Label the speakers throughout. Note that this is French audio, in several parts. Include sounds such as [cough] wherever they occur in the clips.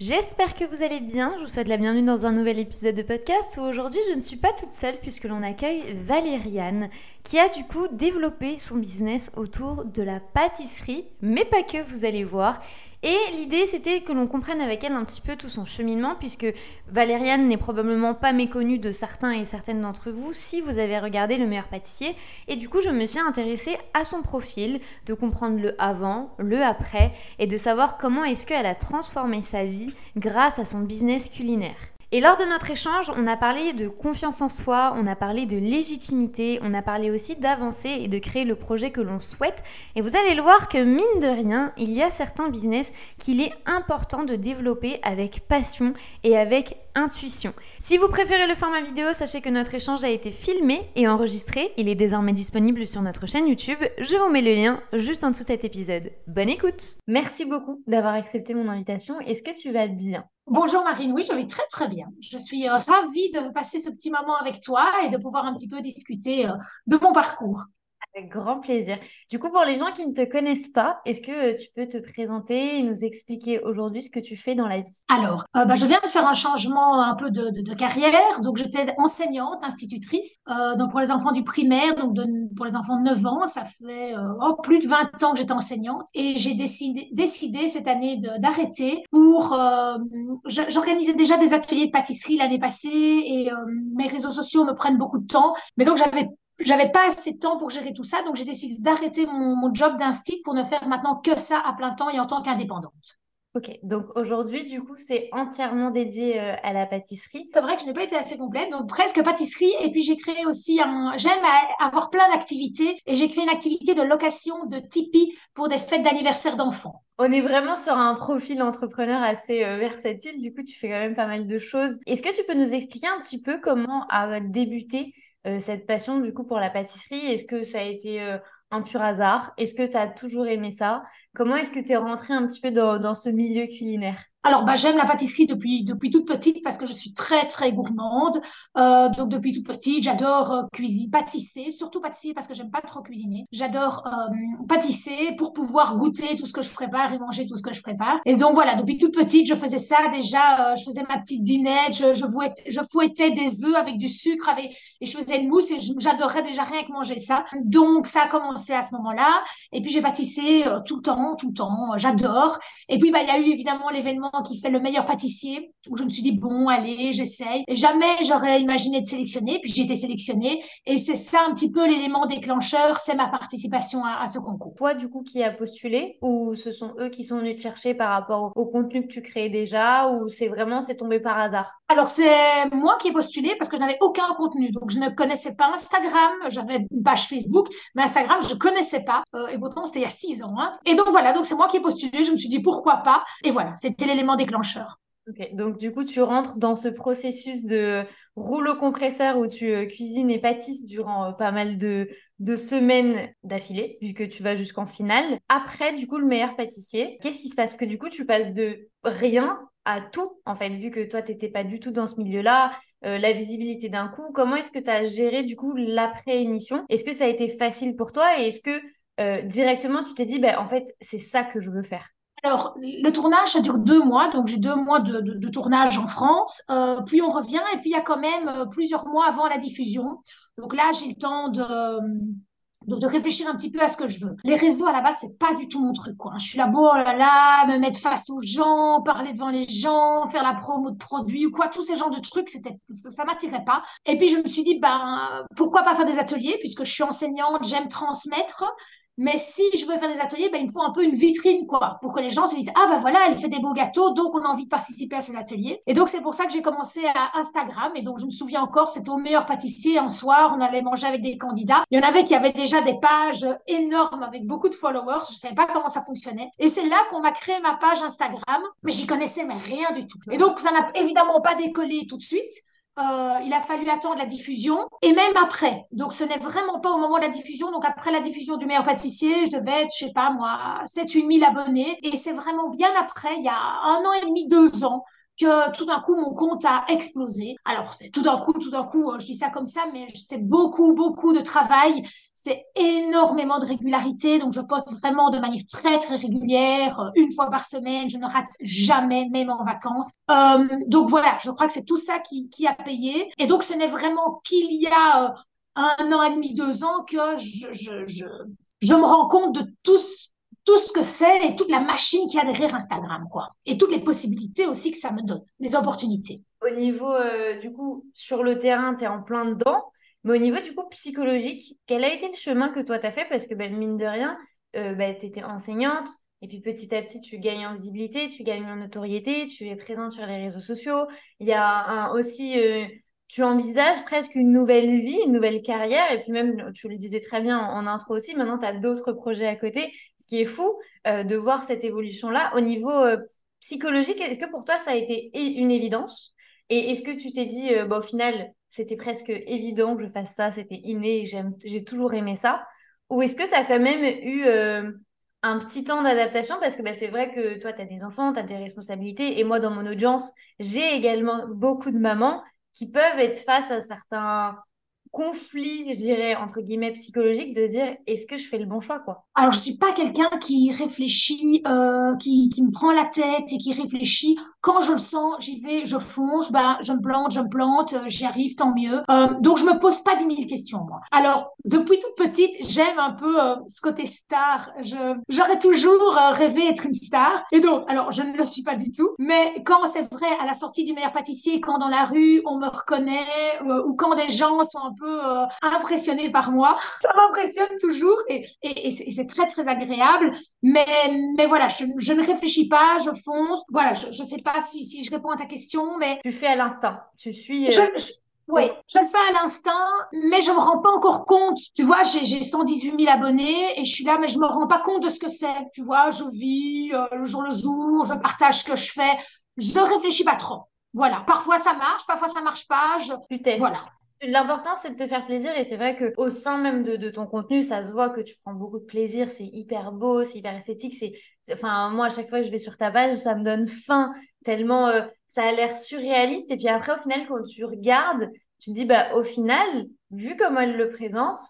Speaker 1: J'espère que vous allez bien, je vous souhaite la bienvenue dans un nouvel épisode de podcast où aujourd'hui je ne suis pas toute seule puisque l'on accueille Valériane qui a du coup développé son business autour de la pâtisserie, mais pas que, vous allez voir. Et l'idée, c'était que l'on comprenne avec elle un petit peu tout son cheminement, puisque Valériane n'est probablement pas méconnue de certains et certaines d'entre vous si vous avez regardé Le meilleur pâtissier. Et du coup, je me suis intéressée à son profil, de comprendre le avant, le après, et de savoir comment est-ce qu'elle a transformé sa vie grâce à son business culinaire. Et lors de notre échange, on a parlé de confiance en soi, on a parlé de légitimité, on a parlé aussi d'avancer et de créer le projet que l'on souhaite. Et vous allez le voir que mine de rien, il y a certains business qu'il est important de développer avec passion et avec intuition. Si vous préférez le format vidéo, sachez que notre échange a été filmé et enregistré. Il est désormais disponible sur notre chaîne YouTube. Je vous mets le lien juste en dessous de cet épisode. Bonne écoute Merci beaucoup d'avoir accepté mon invitation. Est-ce que tu vas bien?
Speaker 2: Bonjour Marine, oui, je vais très très bien. Je suis euh, ravie de passer ce petit moment avec toi et de pouvoir un petit peu discuter euh, de mon parcours.
Speaker 1: Avec grand plaisir. Du coup, pour les gens qui ne te connaissent pas, est-ce que euh, tu peux te présenter et nous expliquer aujourd'hui ce que tu fais dans la vie?
Speaker 2: Alors, euh, bah, je viens de faire un changement un peu de, de, carrière. Donc, j'étais enseignante, institutrice. Euh, donc, pour les enfants du primaire, donc pour les enfants de 9 ans, ça fait oh, plus de 20 ans que j'étais enseignante. Et j'ai décidé, décidé cette année d'arrêter pour... J'organisais déjà des ateliers de pâtisserie l'année passée et mes réseaux sociaux me prennent beaucoup de temps. Mais donc, j'avais j'avais pas assez de temps pour gérer tout ça, donc j'ai décidé d'arrêter mon, mon job d'instit pour ne faire maintenant que ça à plein temps et en tant qu'indépendante.
Speaker 1: Ok, donc aujourd'hui, du coup, c'est entièrement dédié euh, à la pâtisserie.
Speaker 2: C'est vrai que je n'ai pas été assez complète, donc presque pâtisserie. Et puis j'ai créé aussi un. J'aime avoir plein d'activités et j'ai créé une activité de location de Tipeee pour des fêtes d'anniversaire d'enfants.
Speaker 1: On est vraiment sur un profil entrepreneur assez euh, versatile. Du coup, tu fais quand même pas mal de choses. Est-ce que tu peux nous expliquer un petit peu comment a débuté euh, cette passion du coup pour la pâtisserie? Est-ce que ça a été euh, un pur hasard? Est-ce que tu as toujours aimé ça? Comment est-ce que tu es rentrée un petit peu dans ce milieu culinaire?
Speaker 2: Alors, bah, j'aime la pâtisserie depuis, depuis toute petite parce que je suis très, très gourmande. Euh, donc, depuis toute petite, j'adore euh, cuisiner, pâtisser, surtout pâtisser parce que j'aime pas trop cuisiner. J'adore euh, pâtisser pour pouvoir goûter tout ce que je prépare et manger tout ce que je prépare. Et donc, voilà, depuis toute petite, je faisais ça déjà. Euh, je faisais ma petite dînette, je, je, fouettais, je fouettais des œufs avec du sucre avec, et je faisais une mousse et j'adorais déjà rien que manger ça. Donc, ça a commencé à ce moment-là. Et puis, j'ai pâtissé euh, tout le temps, tout le temps. J'adore. Et puis, bah, il y a eu évidemment l'événement qui fait le meilleur pâtissier, où je me suis dit, bon, allez, j'essaye. Et jamais j'aurais imaginé de sélectionner, puis j'ai été sélectionnée. Et c'est ça un petit peu l'élément déclencheur, c'est ma participation à, ce concours.
Speaker 1: Toi, du coup, qui a postulé, ou ce sont eux qui sont venus te chercher par rapport au, contenu que tu crées déjà, ou c'est vraiment, c'est tombé par hasard?
Speaker 2: Alors, c'est moi qui ai postulé parce que je n'avais aucun contenu. Donc, je ne connaissais pas Instagram, j'avais une page Facebook, mais Instagram, je ne connaissais pas. Euh, et pourtant, c'était il y a six ans. Hein. Et donc, voilà, donc c'est moi qui ai postulé. Je me suis dit, pourquoi pas? Et voilà, c'était l'élément déclencheur.
Speaker 1: Ok, donc du coup, tu rentres dans ce processus de rouleau compresseur où tu euh, cuisines et pâtisses durant euh, pas mal de, de semaines d'affilée, vu que tu vas jusqu'en finale. Après, du coup, le meilleur pâtissier, qu'est-ce qui se passe? Que du coup, tu passes de rien à tout, en fait, vu que toi, tu n'étais pas du tout dans ce milieu-là, euh, la visibilité d'un coup. Comment est-ce que tu as géré, du coup, l'après-émission? Est-ce que ça a été facile pour toi? Et est-ce que directement, tu t'es dit, ben, en fait, c'est ça que je veux faire?
Speaker 2: Alors, le tournage, ça dure deux mois, donc j'ai deux mois de, tournage en France. Euh, puis on revient, et puis il y a quand même euh, plusieurs mois avant la diffusion. Donc là, j'ai le temps de, de, réfléchir un petit peu à ce que je veux. Les réseaux, à la base, c'est pas du tout mon truc. Je suis là, bon, oh là là, me mettre face aux gens, parler devant les gens, faire la promo de produits ou quoi, tous ces genres de trucs, c'était, ça m'attirait pas. Et puis je me suis dit, ben, pourquoi pas faire des ateliers, puisque je suis enseignante, j'aime transmettre. Mais si je veux faire des ateliers, ben, il me faut un peu une vitrine, quoi, pour que les gens se disent Ah, ben voilà, elle fait des beaux gâteaux, donc on a envie de participer à ces ateliers. Et donc, c'est pour ça que j'ai commencé à Instagram. Et donc, je me souviens encore, c'était au meilleur pâtissier. Un soir, on allait manger avec des candidats. Il y en avait qui avaient déjà des pages énormes avec beaucoup de followers. Je ne savais pas comment ça fonctionnait. Et c'est là qu'on m'a créé ma page Instagram. Mais j'y connaissais mais rien du tout. Et donc, ça n'a évidemment pas décollé tout de suite. Euh, il a fallu attendre la diffusion et même après. Donc, ce n'est vraiment pas au moment de la diffusion. Donc, après la diffusion du meilleur pâtissier, je devais être, je sais pas moi, 7-8 000 abonnés. Et c'est vraiment bien après, il y a un an et demi, deux ans, que tout d'un coup, mon compte a explosé. Alors, c'est tout d'un coup, tout d'un coup, je dis ça comme ça, mais c'est beaucoup, beaucoup de travail. C'est énormément de régularité. Donc, je poste vraiment de manière très, très régulière, une fois par semaine. Je ne rate jamais, même en vacances. Euh, donc, voilà, je crois que c'est tout ça qui, qui, a payé. Et donc, ce n'est vraiment qu'il y a euh, un an et demi, deux ans que je, je, je, me rends compte de tout tout ce que c'est et toute la machine qui a derrière Instagram, quoi. Et toutes les possibilités aussi que ça me donne, les opportunités.
Speaker 1: Au niveau, euh, du coup, sur le terrain, tu es en plein dedans. Mais au niveau, du coup, psychologique, quel a été le chemin que toi, tu as fait? Parce que, ben, mine de rien, euh, ben, tu étais enseignante. Et puis petit à petit, tu gagnes en visibilité, tu gagnes en notoriété, tu es présente sur les réseaux sociaux. Il y a aussi euh, tu envisages presque une nouvelle vie, une nouvelle carrière, et puis même, tu le disais très bien en, intro aussi, maintenant tu as d'autres projets à côté, ce qui est fou euh, de voir cette évolution-là. Au niveau psychologique, est-ce que pour toi ça a été une évidence? Et est-ce que tu t'es dit, bah, au final, c'était presque évident que je fasse ça, c'était inné, j'ai toujours aimé ça Ou est-ce que tu as quand même eu un petit temps d'adaptation? Parce que bah, c'est vrai que toi, tu as des enfants, tu as des responsabilités. Et moi, dans mon audience, j'ai également beaucoup de mamans qui peuvent être face à certains conflits, je dirais, entre guillemets, psychologiques, de dire est-ce que je fais le bon choix, quoi?
Speaker 2: Alors, je suis pas quelqu'un qui réfléchit, euh, qui, qui, me prend la tête et qui réfléchit quand je le sens, j'y vais, je fonce, ben, je me plante, je me plante, euh, j'y arrive, tant mieux. Euh, donc, je me pose pas dix mille questions, moi. Alors, depuis toute petite, j'aime un peu euh, ce côté star. J'aurais toujours euh, rêvé être une star. Et donc, alors, je ne le suis pas du tout. Mais quand c'est vrai, à la sortie du meilleur pâtissier, quand dans la rue, on me reconnaît, ou quand des gens sont un peu impressionnés par moi, [laughs] ça m'impressionne toujours. Et, c'est très, très agréable. Mais, voilà, je, je, ne réfléchis pas, je fonce. Voilà, je, je sais pas si, si, je réponds à ta question, mais...
Speaker 1: Tu fais à l'instinct. Tu suis... Euh,
Speaker 2: oui, je le fais à l'instinct, mais je me rends pas encore compte. Tu vois, j'ai 118 000 abonnés et je suis là, mais je me rends pas compte de ce que c'est. Tu vois, je vis euh, le jour le jour, je partage ce que je fais. Je réfléchis pas trop. Voilà. Parfois ça marche, parfois ça marche pas. Je...
Speaker 1: Tu testes. Voilà. L'important, c'est de te faire plaisir et c'est vrai qu'au sein même de, ton contenu, ça se voit que tu prends beaucoup de plaisir, c'est hyper beau, c'est hyper esthétique. C'est, enfin, moi, à chaque fois que je vais sur ta page, ça me donne faim tellement euh, ça a l'air surréaliste. Et puis après, au final, quand tu regardes, tu te dis, bah, au final, vu comme elle le présente,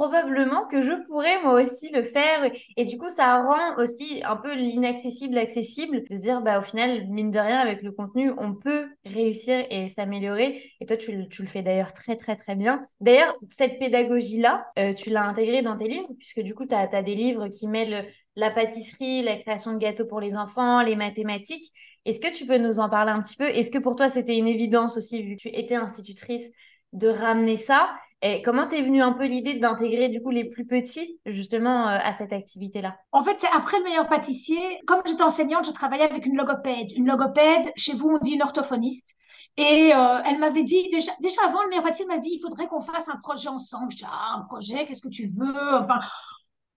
Speaker 1: probablement que je pourrais moi aussi le faire. Et du coup, ça rend aussi un peu l'inaccessible accessible de se dire, bah, au final, mine de rien, avec le contenu, on peut réussir et s'améliorer. Et toi, tu, tu, le fais d'ailleurs très, très, très bien. D'ailleurs, cette pédagogie-là, euh, tu l'as intégrée dans tes livres, puisque du coup, tu as, des livres qui mêlent la pâtisserie, la création de gâteaux pour les enfants, les mathématiques. Est-ce que tu peux nous en parler un petit peu? Est-ce que pour toi, c'était une évidence aussi, vu que tu étais institutrice, de ramener ça? Et comment t'es venue un peu l'idée d'intégrer du coup les plus petits justement euh, à cette activité-là?
Speaker 2: En fait, c'est après le meilleur pâtissier. Comme j'étais enseignante, je travaillais avec une logopède. Une logopède, chez vous, on dit une orthophoniste. Et euh, elle m'avait dit, déjà, déjà avant le meilleur pâtissier, m'a dit, il faudrait qu'on fasse un projet ensemble. Je dis, ah, un projet, qu'est-ce que tu veux? Enfin,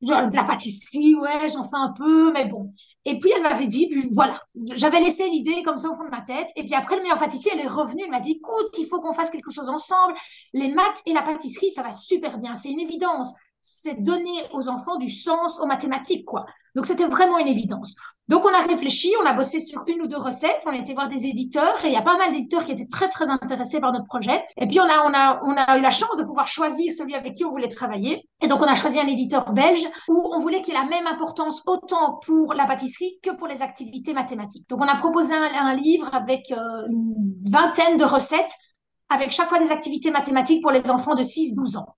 Speaker 2: de la pâtisserie, ouais, j'en fais un peu, mais bon. Et puis elle m'avait dit, voilà, j'avais laissé l'idée comme ça au fond de ma tête. Et puis après, le meilleur pâtissier, elle est revenue, elle m'a dit, écoute, il faut qu'on fasse quelque chose ensemble. Les maths et la pâtisserie, ça va super bien, c'est une évidence. C'est donner aux enfants du sens aux mathématiques, quoi. Donc c'était vraiment une évidence. Donc, on a réfléchi, on a bossé sur une ou deux recettes, on a été voir des éditeurs et il y a pas mal d'éditeurs qui étaient très, très intéressés par notre projet. Et puis, on a, on a, on a eu la chance de pouvoir choisir celui avec qui on voulait travailler. Et donc, on a choisi un éditeur belge où on voulait qu'il ait la même importance autant pour la pâtisserie que pour les activités mathématiques. Donc, on a proposé un, livre avec euh, une vingtaine de recettes avec chaque fois des activités mathématiques pour les enfants de 6-12 ans.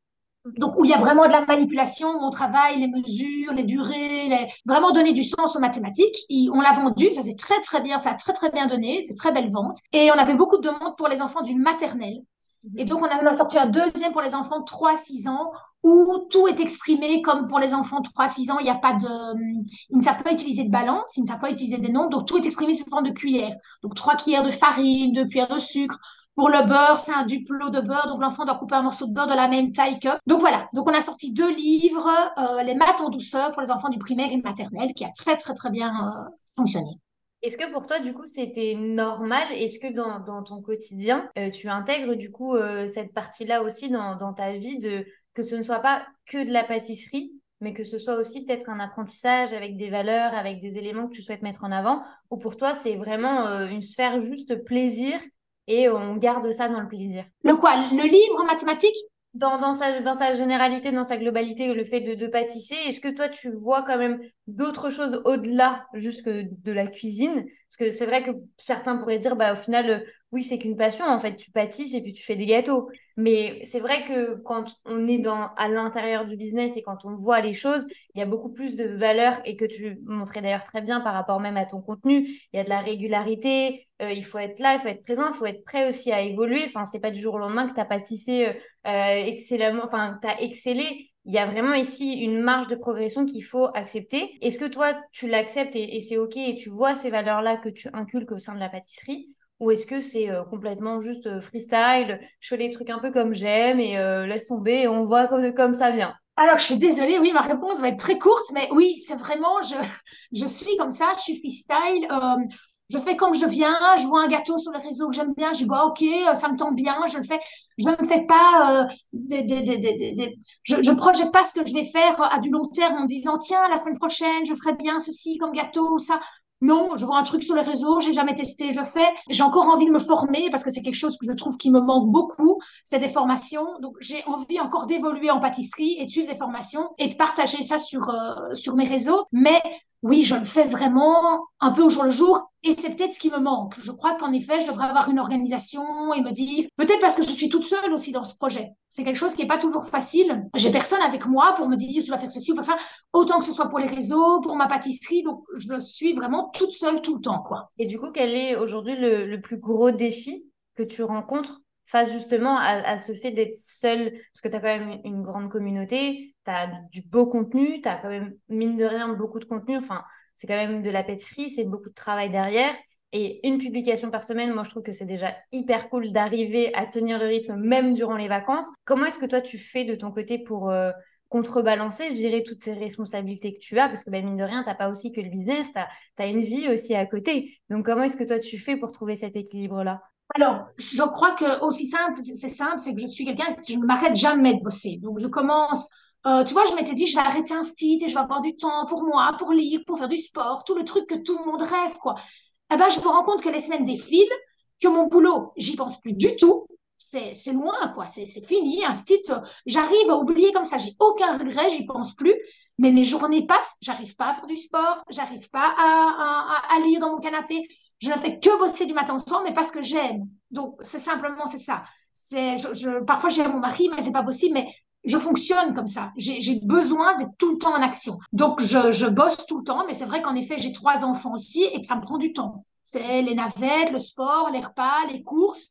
Speaker 2: Donc, où il y a vraiment de la manipulation, on travaille les mesures, les durées, les... vraiment donner du sens aux mathématiques. on l'a vendu, ça c'est très très bien, ça a très très bien donné, c'est très belle vente. Et on avait beaucoup de demandes pour les enfants d'une maternelle. Et donc, on a sorti un deuxième pour les enfants de 3-6 ans, où tout est exprimé comme pour les enfants de 3-6 ans, il n'y a pas de, ils ne savent pas utiliser de balance, ils ne savent pas utiliser des nombres, donc tout est exprimé sous forme de cuillère. Donc, trois cuillères de farine, deux cuillères de sucre, pour le beurre, c'est un duplo de beurre, donc l'enfant doit couper un morceau de beurre de la même taille que. Donc voilà, donc on a sorti deux livres, euh, les maths en douceur pour les enfants du primaire et maternel, qui a très très très bien euh, fonctionné.
Speaker 1: Est-ce que pour toi, du coup, c'était normal? Est-ce que dans, ton quotidien, euh, tu intègres du coup cette partie-là aussi dans, dans, ta vie, de, que ce ne soit pas que de la pâtisserie, mais que ce soit aussi peut-être un apprentissage avec des valeurs, avec des éléments que tu souhaites mettre en avant? Ou pour toi, c'est vraiment une sphère juste plaisir et on garde ça dans le plaisir.
Speaker 2: Le quoi? Le livre en mathématiques?
Speaker 1: Dans, dans, sa, dans sa généralité, dans sa globalité, le fait de, de pâtisser, est-ce que toi, tu vois quand même d'autres choses au-delà juste de la cuisine? Parce que c'est vrai que certains pourraient dire, bah, au final, euh, oui, c'est qu'une passion, en fait, tu pâtisses et puis tu fais des gâteaux. Mais c'est vrai que quand on est dans, à l'intérieur du business et quand on voit les choses, il y a beaucoup plus de valeur et que tu montrais d'ailleurs très bien par rapport même à ton contenu. Il y a de la régularité, euh, il faut être là, il faut être présent, il faut être prêt aussi à évoluer. Enfin, c'est pas du jour au lendemain que tu as pâtissé euh, euh, excellemment, enfin, tu as excellé. Il y a vraiment ici une marge de progression qu'il faut accepter. Est-ce que toi, tu l'acceptes et, et c'est OK et tu vois ces valeurs-là que tu inculques au sein de la pâtisserie? Ou est-ce que c'est complètement juste freestyle, je fais les trucs un peu comme j'aime et laisse tomber et on voit comme, comme ça vient
Speaker 2: alors, je suis désolée, oui, ma réponse va être très courte, mais oui, c'est vraiment, je, [laughs] je suis comme ça, je suis freestyle. je fais comme je viens, je vois un gâteau sur le réseau que j'aime bien, je dis, bah, ok, ça me tombe bien, je le fais. Je ne me fais pas, euh, des, des, des, je ne projette pas ce que je vais faire à du long terme en disant, tiens, la semaine prochaine, je ferai bien ceci comme gâteau ou ça. Non, je vois un truc sur les réseaux, j'ai jamais testé, je fais. J'ai encore envie de me former parce que c'est quelque chose que je trouve qui me manque beaucoup, c'est des formations. Donc j'ai envie encore d'évoluer en pâtisserie et de suivre des formations et de partager ça sur euh, sur mes réseaux. Mais oui, je le fais vraiment un peu au jour le jour et c'est peut-être ce qui me manque. Je crois qu'en effet, je devrais avoir une organisation et me dire, peut-être parce que je suis toute seule aussi dans ce projet. C'est quelque chose qui n'est pas toujours facile. J'ai personne avec moi pour me dire, tu dois faire ceci ou ça, autant que ce soit pour les réseaux, pour ma pâtisserie. Donc, je suis vraiment toute seule tout le temps.
Speaker 1: Et du coup, quel est aujourd'hui le, plus gros défi que tu rencontres face justement à, ce fait d'être seule, parce que tu as quand même une grande communauté, tu as du, beau contenu, tu as quand même, mine de rien, beaucoup de contenu. Enfin, c'est quand même de la pâtisserie, c'est beaucoup de travail derrière. Et une publication par semaine, moi, je trouve que c'est déjà hyper cool d'arriver à tenir le rythme même durant les vacances. Comment est-ce que toi, tu fais de ton côté pour euh, contrebalancer, je dirais, toutes ces responsabilités que tu as? Parce que, ben, mine de rien, tu n'as pas aussi que le business, tu as, une vie aussi à côté. Donc, comment est-ce que toi, tu fais pour trouver cet équilibre-là?
Speaker 2: Alors, je crois que aussi simple, c'est simple, c'est que je suis quelqu'un, je ne m'arrête jamais de bosser. Donc, je commence euh, tu vois, je m'étais dit, je vais arrêter un site et je vais avoir du temps pour moi, pour lire, pour faire du sport, tout le truc que tout le monde rêve, quoi. Eh ben, je me rends compte que les semaines défilent, que mon boulot, j'y pense plus du tout. C'est, loin, quoi. C'est, fini. Un site, j'arrive à oublier comme ça. J'ai aucun regret, j'y pense plus. Mais mes journées passent, j'arrive pas à faire du sport, j'arrive pas à, à, lire dans mon canapé. Je ne fais que bosser du matin au soir, mais parce que j'aime. Donc, c'est simplement, c'est ça. Je, je, parfois, j'aime mon mari, mais c'est pas possible. Mais je fonctionne comme ça. J'ai besoin d'être tout le temps en action. Donc, je, bosse tout le temps, mais c'est vrai qu'en effet, j'ai trois enfants aussi et que ça me prend du temps. C'est les navettes, le sport, les repas, les courses.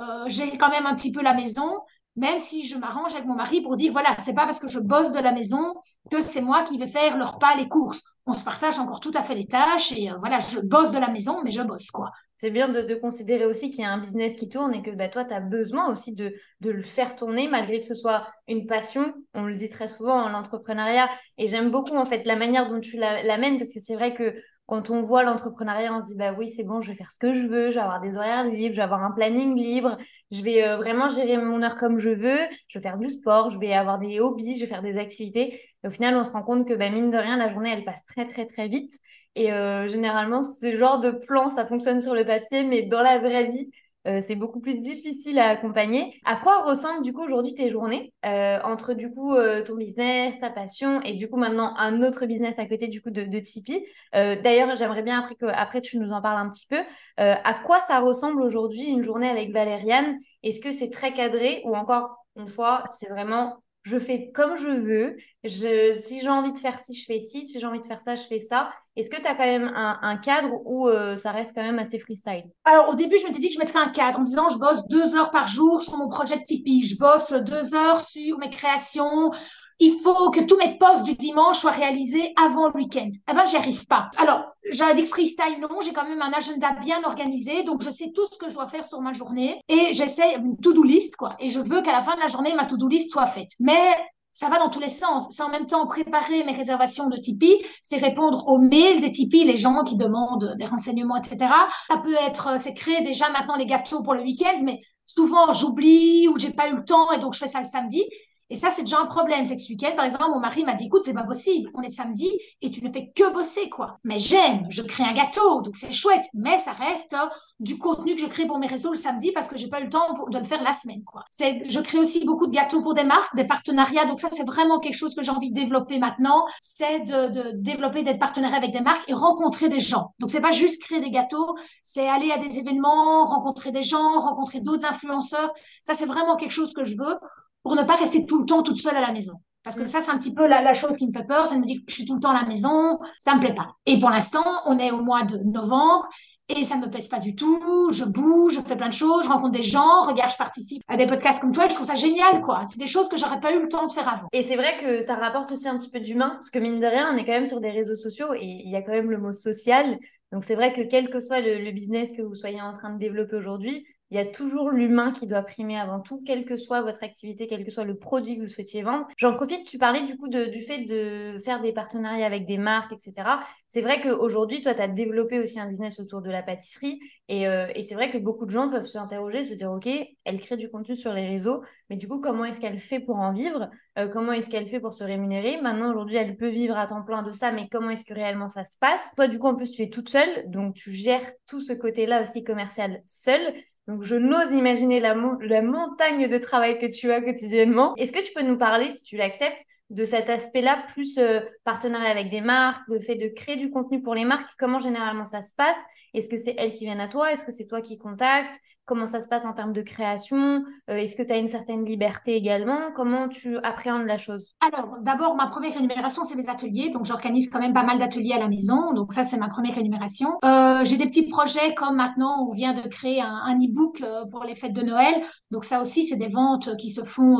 Speaker 2: Euh, j'ai quand même un petit peu la maison, même si je m'arrange avec mon mari pour dire, voilà, c'est pas parce que je bosse de la maison que c'est moi qui vais faire le repas, les courses. On se partage encore tout à fait les tâches et euh, voilà, je bosse de la maison, mais je bosse, quoi
Speaker 1: c'est bien de, considérer aussi qu'il y a un business qui tourne et que bah, toi, tu as besoin aussi de, le faire tourner malgré que ce soit une passion. On le dit très souvent en l'entrepreneuriat. Et j'aime beaucoup en fait la manière dont tu l'amènes parce que c'est vrai que quand on voit l'entrepreneuriat, on se dit bah oui, c'est bon, je vais faire ce que je veux, je vais avoir des horaires libres, je vais avoir un planning libre, je vais euh, vraiment gérer mon heure comme je veux, je vais faire du sport, je vais avoir des hobbies, je vais faire des activités. Et au final, on se rend compte que bah, mine de rien, la journée, elle passe très très très vite. Et euh, généralement, ce genre de plan, ça fonctionne sur le papier, mais dans la vraie vie, euh, c'est beaucoup plus difficile à accompagner. À quoi ressemblent du coup aujourd'hui tes journées? Euh, entre du coup ton business, ta passion et du coup maintenant un autre business à côté du coup de, de Tipeee. D'ailleurs, j'aimerais bien après que après tu nous en parles un petit peu. à quoi ça ressemble aujourd'hui une journée avec Valériane? Est-ce que c'est très cadré ou encore une fois, c'est vraiment je fais comme je veux. Je, si j'ai envie de faire ci, je fais ci. Si j'ai envie de faire ça, je fais ça? Est-ce que tu as quand même un, cadre où euh, ça reste quand même assez freestyle?
Speaker 2: Alors, au début, je m'étais dit que je mettrais un cadre en disant je bosse deux heures par jour sur mon projet de Tipeee. Je bosse deux heures sur mes créations, il faut que tous mes posts du dimanche soient réalisés avant le week-end. Eh ben, j'y arrive pas. Alors, j'avais dit freestyle, non, j'ai quand même un agenda bien organisé, donc je sais tout ce que je dois faire sur ma journée et j'essaie une to-do list, quoi. Et je veux qu'à la fin de la journée, ma to-do list soit faite. Mais ça va dans tous les sens. C'est en même temps préparer mes réservations de Tipeee, c'est répondre aux mails des Tipeee, les gens qui demandent des renseignements, etc. Ça peut être, c'est créer déjà maintenant les gâteaux pour le week-end, mais souvent j'oublie ou j'ai pas eu le temps et donc je fais ça le samedi. Et ça, c'est déjà un problème. C'est que ce week-end, par exemple, mon mari m'a dit, écoute, c'est pas possible. On est samedi et tu ne fais que bosser, quoi. Mais j'aime, je crée un gâteau, donc c'est chouette. Mais ça reste euh, du contenu que je crée pour mes réseaux le samedi parce que j'ai pas le temps de le faire la semaine, quoi. Je crée aussi beaucoup de gâteaux pour des marques, des partenariats. Donc ça, c'est vraiment quelque chose que j'ai envie de développer maintenant. C'est de, développer, d'être partenaire avec des marques et rencontrer des gens. Donc c'est pas juste créer des gâteaux, c'est aller à des événements, rencontrer des gens, rencontrer d'autres influenceurs. Ça, c'est vraiment quelque chose que je veux pour ne pas rester tout le temps toute seule à la maison. Parce que mm. ça, c'est un petit peu la, chose qui me fait peur. Ça me dit que je suis tout le temps à la maison, ça me plaît pas. Et pour l'instant, on est au mois de novembre et ça ne me plaise pas du tout. Je bouge, je fais plein de choses, je rencontre des gens, regarde, je participe à des podcasts comme toi je trouve ça génial, quoi. C'est des choses que j'aurais pas eu le temps de faire avant.
Speaker 1: Et c'est vrai que ça rapporte aussi un petit peu d'humain, parce que mine de rien, on est quand même sur des réseaux sociaux et il y a quand même le mot social. Donc c'est vrai que quel que soit le business que vous soyez en train de développer aujourd'hui, il y a toujours l'humain qui doit primer avant tout, quelle que soit votre activité, quel que soit le produit que vous souhaitiez vendre. J'en profite, tu parlais du coup du fait de faire des partenariats avec des marques, etc. C'est vrai qu'aujourd'hui, toi, tu as développé aussi un business autour de la pâtisserie. Euh, et, c'est vrai que beaucoup de gens peuvent s'interroger, se dire, OK, elle crée du contenu sur les réseaux, mais du coup, comment est-ce qu'elle fait pour en vivre? Euh, Comment est-ce qu'elle fait pour se rémunérer? Maintenant, aujourd'hui, elle peut vivre à temps plein de ça, mais comment est-ce que réellement ça se passe? Toi, du coup, en plus, tu es toute seule, donc tu gères tout ce côté-là aussi commercial seule. Donc, je n'ose imaginer la, montagne de travail que tu as quotidiennement. Est-ce que tu peux nous parler, si tu l'acceptes, de cet aspect-là, plus euh, partenariat avec des marques, le fait de créer du contenu pour les marques, comment généralement ça se passe? Est-ce que c'est elles qui viennent à toi? Est-ce que c'est toi qui contactes? Comment ça se passe en termes de création euh, Est-ce que tu as une certaine liberté également? Comment tu appréhendes la chose?
Speaker 2: Alors, d'abord, ma première rémunération, c'est mes ateliers. Donc, j'organise quand même pas mal d'ateliers à la maison. Donc, ça, c'est ma première rémunération. Euh, j'ai des petits projets comme maintenant, on vient de créer un, un e-book pour les fêtes de Noël. Donc, ça aussi, c'est des ventes qui se font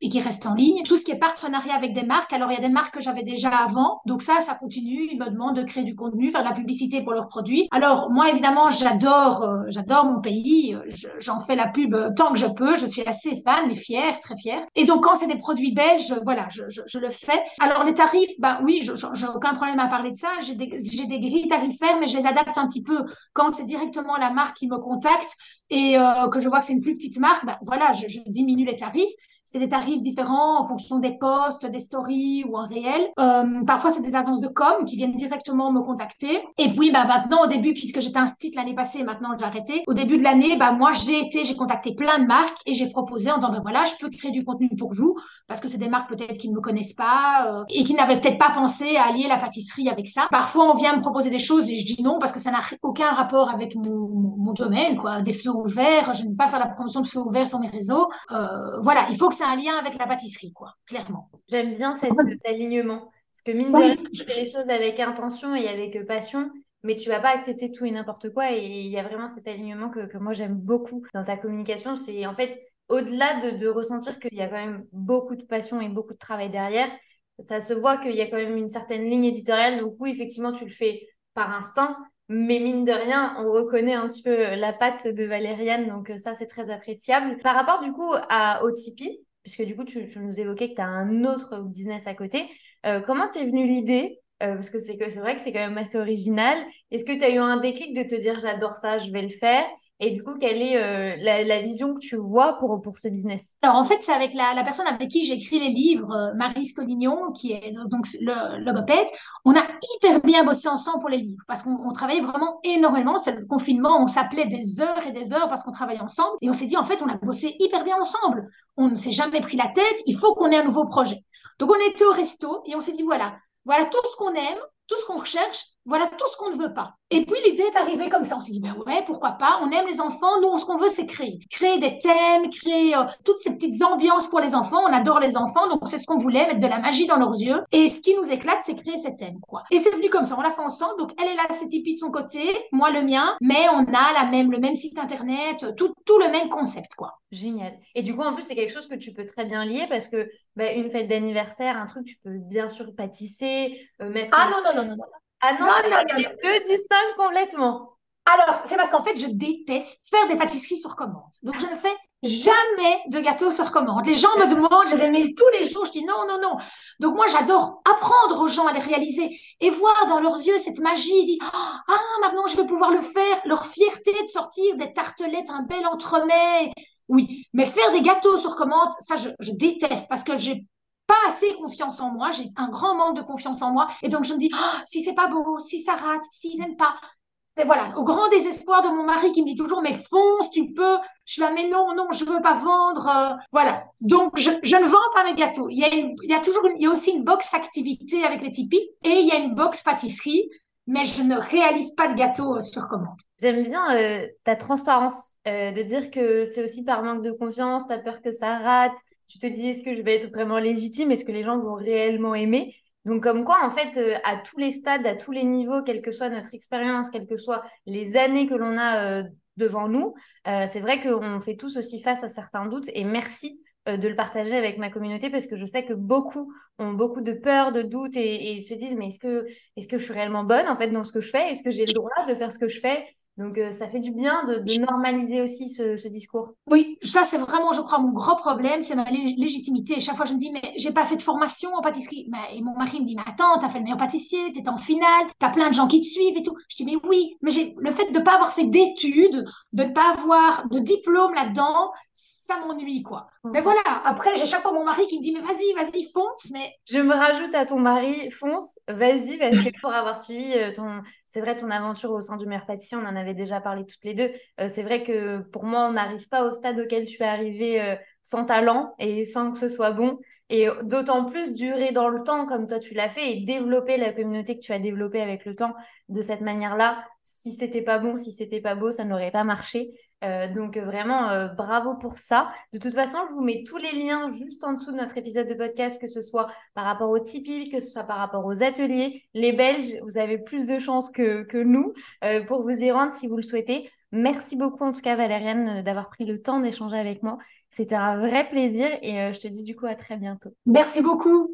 Speaker 2: et qui reste en ligne. Tout ce qui est partenariat avec des marques, alors il y a des marques que j'avais déjà avant, donc ça, ça continue. Ils me demandent de créer du contenu, faire de la publicité pour leurs produits. Alors moi, évidemment, j'adore, euh, j'adore mon pays. J'en fais la pub tant que je peux. Je suis assez fan et fière, très fière. Et donc quand c'est des produits belges, voilà, je, je, je, le fais. Alors les tarifs, ben oui, j'ai aucun problème à parler de ça. J'ai des, des grilles tarifaires, mais je les adapte un petit peu quand c'est directement la marque qui me contacte et euh, que je vois que c'est une plus petite marque. Ben voilà, je, je diminue les tarifs c'est des tarifs différents en fonction des posts, des stories ou en réel. Euh, parfois, c'est des agences de com qui viennent directement me contacter. Et puis, bah, maintenant, au début, puisque j'étais un site l'année passée, maintenant j'ai arrêté. Au début de l'année, bah, moi, j'ai été, j'ai contacté plein de marques et j'ai proposé en disant, ben voilà, je peux créer du contenu pour vous parce que c'est des marques peut-être qui ne me connaissent pas euh, et qui n'avaient peut-être pas pensé à allier la pâtisserie avec ça. Parfois, on vient me proposer des choses et je dis non parce que ça n'a aucun rapport avec mon, mon, domaine, quoi. Des feux ouverts, je ne vais pas faire la promotion de feux ouverts sur mes réseaux. Euh, voilà, il faut que c'est un lien avec la pâtisserie, quoi, clairement.
Speaker 1: J'aime bien cet, alignement. Parce que mine de rien, tu fais les choses avec intention et avec passion, mais tu vas pas accepter tout et n'importe quoi. Et il y a vraiment cet alignement que, que moi j'aime beaucoup dans ta communication. C'est en fait, au-delà de, de, ressentir qu'il y a quand même beaucoup de passion et beaucoup de travail derrière, ça se voit qu'il y a quand même une certaine ligne éditoriale. Donc oui, effectivement, tu le fais par instinct, mais mine de rien, on reconnaît un petit peu la patte de Valériane, donc euh, ça, c'est très appréciable. Par rapport du coup à, au Tipeee, puisque du coup, tu, nous évoquais que tu as un autre business à côté, euh, comment t'es venue l'idée? Euh, Parce que c'est vrai que c'est quand même assez original. Est-ce que tu as eu un déclic de te dire j'adore ça, je vais le faire? Et du coup, quelle est euh, la, vision que tu vois pour, pour ce business?
Speaker 2: Alors, en fait, c'est avec la, la, personne avec qui j'écris les livres, euh, Marie Scolignon, qui est donc le logopède. On a hyper bien bossé ensemble pour les livres parce qu'on travaillait vraiment énormément. C'est le confinement, on s'appelait des heures et des heures parce qu'on travaillait ensemble. Et on s'est dit, en fait, on a bossé hyper bien ensemble. On ne s'est jamais pris la tête. Il faut qu'on ait un nouveau projet. Donc, on était au resto et on s'est dit, voilà, voilà tout ce qu'on aime, tout ce qu'on recherche, voilà tout ce qu'on ne veut pas. Et puis l'idée est arrivée comme ça. On s'est dit, ben ouais, pourquoi pas? On aime les enfants. Nous, ce qu'on veut, c'est créer. Créer des thèmes, créer euh, toutes ces petites ambiances pour les enfants. On adore les enfants, donc c'est ce qu'on voulait, mettre de la magie dans leurs yeux. Et ce qui nous éclate, c'est créer ces thèmes, quoi. Et c'est venu comme ça. On l'a fait ensemble. Donc elle est là, c'est Tipeee de son côté, moi le mien, mais on a la même, le même site internet, tout, tout le même concept, quoi.
Speaker 1: Génial. Et du coup, en plus, c'est quelque chose que tu peux très bien lier parce que bah, une fête d'anniversaire, un truc, tu peux bien sûr pâtisser, euh, mettre.
Speaker 2: Ah non, non, non, non, non.
Speaker 1: Ah non, c'est les deux distinguent complètement.
Speaker 2: Alors, c'est parce qu'en fait, je déteste faire des pâtisseries sur commande. Donc, je ne fais jamais de gâteau sur commande. Les gens me demandent, je les mets tous les jours, je dis non, non, non. Donc moi, j'adore apprendre aux gens à les réaliser et voir dans leurs yeux cette magie. Ils disent, ah, maintenant je vais pouvoir le faire. Leur fierté de sortir des tartelettes, un bel entremets. Oui, mais faire des gâteaux sur commande, ça, je, je déteste parce que j'ai pas assez confiance en moi, j'ai un grand manque de confiance en moi, et donc je me dis, oh, si c'est pas beau, si ça rate, s'ils aiment pas, et voilà, au grand désespoir de mon mari qui me dit toujours, mais fonce, tu peux. Je là, mais non, non, je veux pas vendre. Euh, voilà. Donc, je, ne vends pas mes gâteaux. Il y a, toujours, il y a aussi une box activité avec les Tipeee et il y a une box pâtisserie, mais je ne réalise pas de gâteaux euh, sur commande.
Speaker 1: J'aime bien euh, ta transparence, de dire que c'est aussi par manque de confiance, tu as peur que ça rate. Tu te dis, est-ce que je vais être vraiment légitime? Est-ce que les gens vont réellement aimer? Donc, comme quoi, en fait, euh, à tous les stades, à tous les niveaux, quelle que soit notre expérience, quelles que soient les années que l'on a euh, devant nous, euh, c'est vrai qu'on fait tous aussi face à certains doutes. Et merci de le partager avec ma communauté parce que je sais que beaucoup ont beaucoup de peur, de doutes et, et se disent mais est-ce que, est-ce que je suis réellement bonne en fait dans ce que je fais? Est-ce que j'ai le droit de faire ce que je fais? Donc, euh, ça fait du bien de, normaliser aussi ce, discours.
Speaker 2: Oui, ça, c'est vraiment, je crois, mon gros problème, c'est ma légitimité. Chaque fois, je me dis, mais j'ai pas fait de formation en pâtisserie. et mon mari me dit, mais attends, t'as fait le meilleur pâtissier, t'es en finale, t'as plein de gens qui te suivent et tout. Je dis, mais oui, mais j'ai le fait de ne pas avoir fait d'études, de ne pas avoir de diplôme là-dedans, ça m'ennuie, quoi. Mais voilà, après, j'ai chaque fois mon mari qui me dit, mais vas-y, vas-y, fonce. Mais...
Speaker 1: Je me rajoute à ton mari, fonce, vas-y, parce que pour avoir suivi euh, ton, c'est vrai, ton aventure au sein du meilleur pâtissier, on en avait déjà parlé toutes les deux. Euh, c'est vrai que pour moi, on n'arrive pas au stade auquel tu es arrivé euh, sans talent et sans que ce soit bon. Et d'autant plus durer dans le temps comme toi tu l'as fait et développer la communauté que tu as développée avec le temps de cette manière-là. Si c'était pas bon, si c'était pas beau, ça n'aurait pas marché. Euh, donc vraiment, euh, bravo pour ça. De toute façon, je vous mets tous les liens juste en dessous de notre épisode de podcast, que ce soit par rapport au Tipeee, que ce soit par rapport aux ateliers. Les Belges, vous avez plus de chances que, que nous euh, pour vous y rendre si vous le souhaitez. Merci beaucoup en tout cas Valériane d'avoir pris le temps d'échanger avec moi. C'était un vrai plaisir et je te dis du coup à très bientôt.
Speaker 2: Merci beaucoup.